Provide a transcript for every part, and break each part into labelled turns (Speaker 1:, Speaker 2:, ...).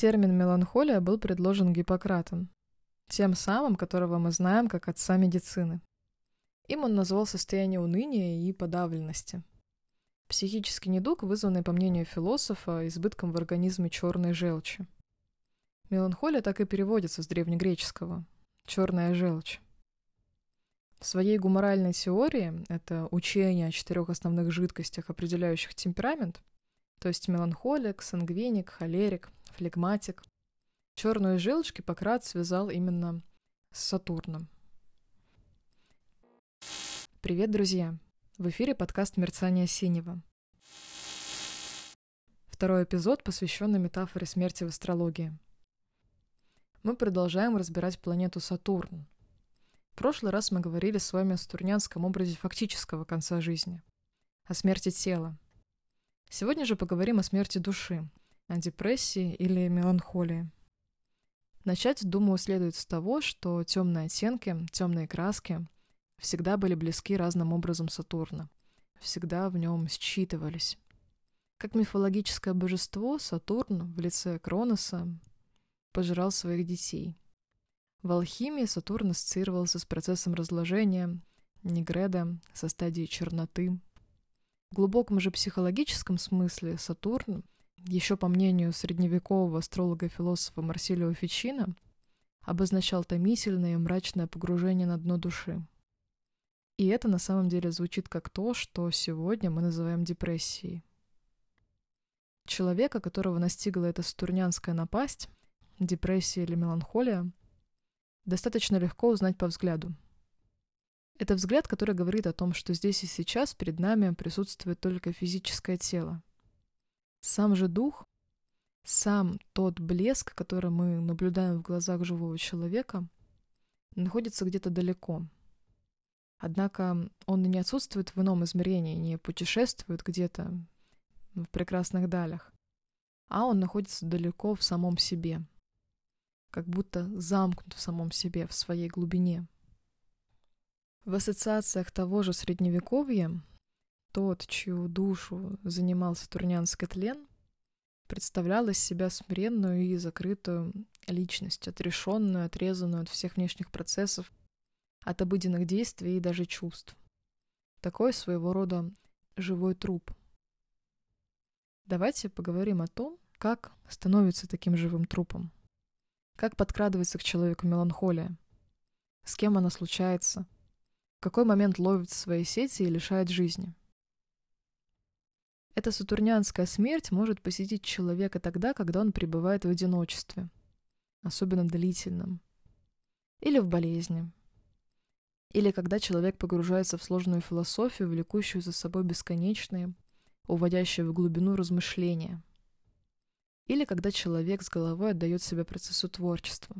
Speaker 1: Термин «меланхолия» был предложен Гиппократом, тем самым, которого мы знаем как отца медицины. Им он назвал состояние уныния и подавленности. Психический недуг, вызванный, по мнению философа, избытком в организме черной желчи. Меланхолия так и переводится с древнегреческого – черная желчь. В своей гуморальной теории, это учение о четырех основных жидкостях, определяющих темперамент, то есть меланхолик, сангвиник, холерик, флегматик, черную желчь Гиппократ связал именно с Сатурном. Привет, друзья! В эфире подкаст «Мерцание синего». Второй эпизод, посвященный метафоре смерти в астрологии – мы продолжаем разбирать планету Сатурн. В прошлый раз мы говорили с вами о сатурнянском образе фактического конца жизни, о смерти тела. Сегодня же поговорим о смерти души, о депрессии или меланхолии. Начать, думаю, следует с того, что темные оттенки, темные краски всегда были близки разным образом Сатурна, всегда в нем считывались. Как мифологическое божество, Сатурн в лице Кроноса пожирал своих детей. В алхимии Сатурн ассоциировался с процессом разложения, Негреда со стадией черноты. В глубоком же психологическом смысле Сатурн, еще по мнению средневекового астролога-философа Марсилио Фичино, обозначал томительное и мрачное погружение на дно души. И это на самом деле звучит как то, что сегодня мы называем депрессией. Человека, которого настигла эта сатурнянская напасть, депрессия или меланхолия, достаточно легко узнать по взгляду. Это взгляд, который говорит о том, что здесь и сейчас перед нами присутствует только физическое тело. Сам же дух, сам тот блеск, который мы наблюдаем в глазах живого человека, находится где-то далеко. Однако он не отсутствует в ином измерении, не путешествует где-то в прекрасных далях, а он находится далеко в самом себе — как будто замкнут в самом себе, в своей глубине. В ассоциациях того же Средневековья тот, чью душу занимал сатурнянский тлен, представлял из себя смиренную и закрытую личность, отрешенную, отрезанную от всех внешних процессов, от обыденных действий и даже чувств. Такой своего рода живой труп. Давайте поговорим о том, как становится таким живым трупом. Как подкрадывается к человеку меланхолия? С кем она случается? Какой момент ловит свои сети и лишает жизни? Эта сатурнянская смерть может посетить человека тогда, когда он пребывает в одиночестве, особенно длительном, или в болезни, или когда человек погружается в сложную философию, влекущую за собой бесконечные, уводящие в глубину размышления – или когда человек с головой отдает себя процессу творчества.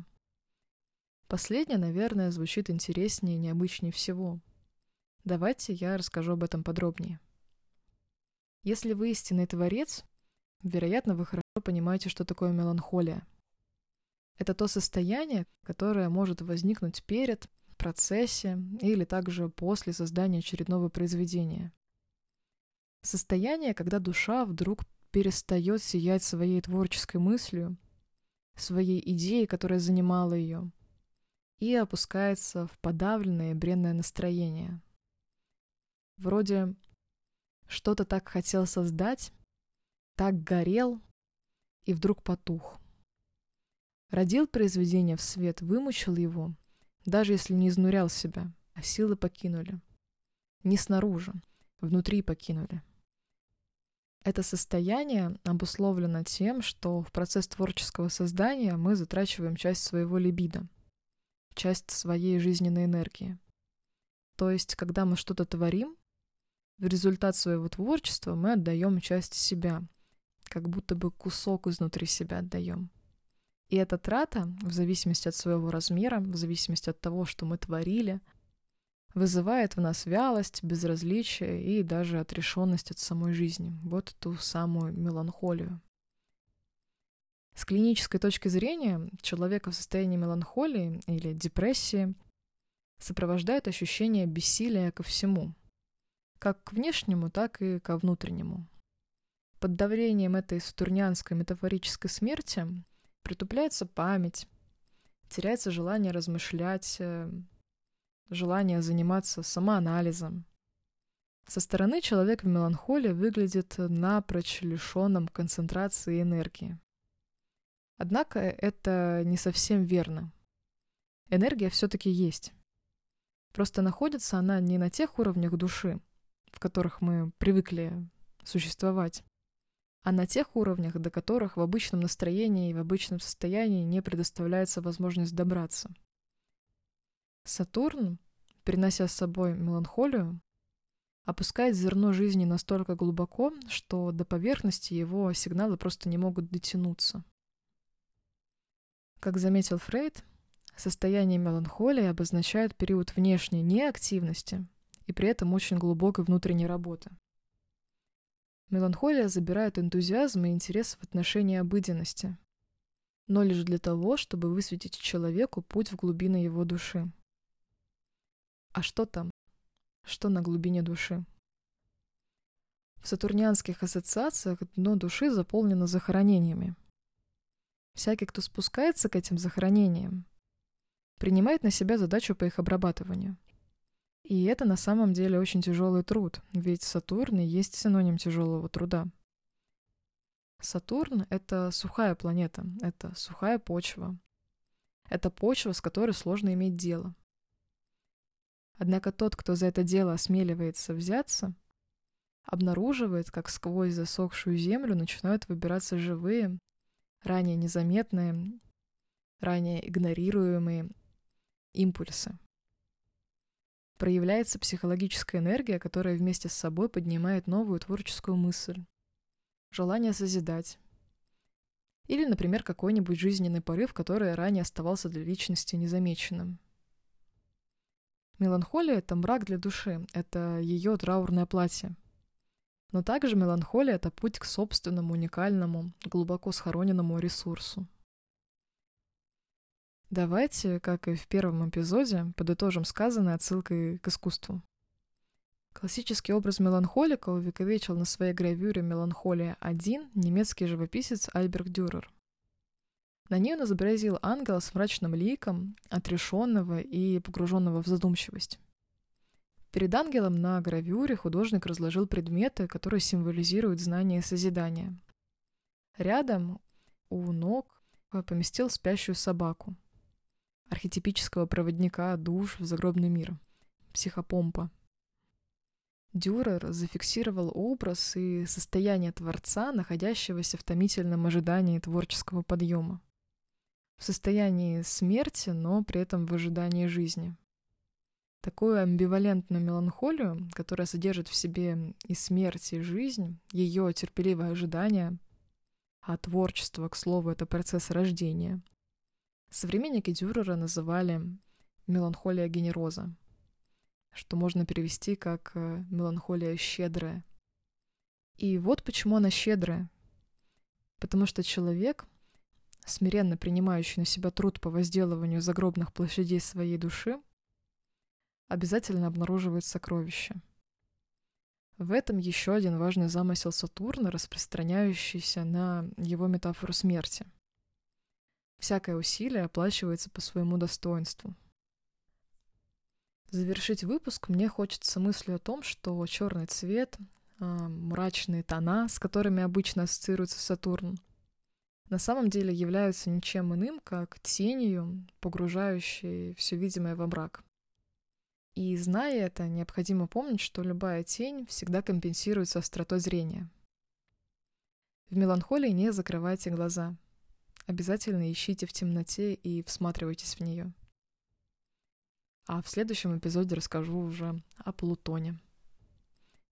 Speaker 1: Последнее, наверное, звучит интереснее и необычнее всего. Давайте я расскажу об этом подробнее. Если вы истинный творец, вероятно, вы хорошо понимаете, что такое меланхолия. Это то состояние, которое может возникнуть перед, в процессе или также после создания очередного произведения. Состояние, когда душа вдруг перестает сиять своей творческой мыслью, своей идеей, которая занимала ее, и опускается в подавленное бренное настроение. Вроде что-то так хотел создать, так горел и вдруг потух. Родил произведение в свет, вымучил его, даже если не изнурял себя, а силы покинули. Не снаружи, внутри покинули. Это состояние обусловлено тем, что в процесс творческого создания мы затрачиваем часть своего либидо, часть своей жизненной энергии. То есть, когда мы что-то творим, в результат своего творчества мы отдаем часть себя, как будто бы кусок изнутри себя отдаем. И эта трата, в зависимости от своего размера, в зависимости от того, что мы творили – вызывает в нас вялость, безразличие и даже отрешенность от самой жизни. Вот ту самую меланхолию. С клинической точки зрения человека в состоянии меланхолии или депрессии сопровождает ощущение бессилия ко всему, как к внешнему, так и ко внутреннему. Под давлением этой сатурнянской метафорической смерти Притупляется память, теряется желание размышлять, э, желание заниматься самоанализом. Со стороны человек в меланхолии выглядит напрочь лишенным концентрации энергии. Однако это не совсем верно. Энергия все-таки есть. Просто находится она не на тех уровнях души, в которых мы привыкли существовать, а на тех уровнях, до которых в обычном настроении и в обычном состоянии не предоставляется возможность добраться. Сатурн, принося с собой меланхолию, опускает зерно жизни настолько глубоко, что до поверхности его сигналы просто не могут дотянуться. Как заметил Фрейд, состояние меланхолии обозначает период внешней неактивности и при этом очень глубокой внутренней работы. Меланхолия забирает энтузиазм и интерес в отношении обыденности, но лишь для того, чтобы высветить человеку путь в глубины его души. А что там? Что на глубине души? В сатурнианских ассоциациях дно души заполнено захоронениями. Всякий, кто спускается к этим захоронениям, принимает на себя задачу по их обрабатыванию – и это на самом деле очень тяжелый труд, ведь Сатурн и есть синоним тяжелого труда. Сатурн — это сухая планета, это сухая почва. Это почва, с которой сложно иметь дело. Однако тот, кто за это дело осмеливается взяться, обнаруживает, как сквозь засохшую землю начинают выбираться живые, ранее незаметные, ранее игнорируемые импульсы проявляется психологическая энергия, которая вместе с собой поднимает новую творческую мысль, желание созидать. Или, например, какой-нибудь жизненный порыв, который ранее оставался для личности незамеченным. Меланхолия — это мрак для души, это ее траурное платье. Но также меланхолия — это путь к собственному, уникальному, глубоко схороненному ресурсу. Давайте, как и в первом эпизоде, подытожим сказанное отсылкой к искусству. Классический образ меланхолика увековечил на своей гравюре «Меланхолия-1» немецкий живописец Альберт Дюрер. На ней он изобразил ангела с мрачным ликом, отрешенного и погруженного в задумчивость. Перед ангелом на гравюре художник разложил предметы, которые символизируют знание и созидание. Рядом у ног поместил спящую собаку – архетипического проводника душ в загробный мир, психопомпа. Дюрер зафиксировал образ и состояние Творца, находящегося в томительном ожидании творческого подъема. В состоянии смерти, но при этом в ожидании жизни. Такую амбивалентную меланхолию, которая содержит в себе и смерть, и жизнь, ее терпеливое ожидание, а творчество, к слову, это процесс рождения, Современники Дюрера называли меланхолия генероза, что можно перевести как э, меланхолия щедрая. И вот почему она щедрая. Потому что человек, смиренно принимающий на себя труд по возделыванию загробных площадей своей души, обязательно обнаруживает сокровища. В этом еще один важный замысел Сатурна, распространяющийся на его метафору смерти — Всякое усилие оплачивается по своему достоинству. Завершить выпуск мне хочется мыслью о том, что черный цвет, а, мрачные тона, с которыми обычно ассоциируется Сатурн, на самом деле являются ничем иным, как тенью, погружающей все видимое во мрак. И зная это, необходимо помнить, что любая тень всегда компенсируется остротой зрения. В меланхолии не закрывайте глаза — Обязательно ищите в темноте и всматривайтесь в нее. А в следующем эпизоде расскажу уже о Плутоне.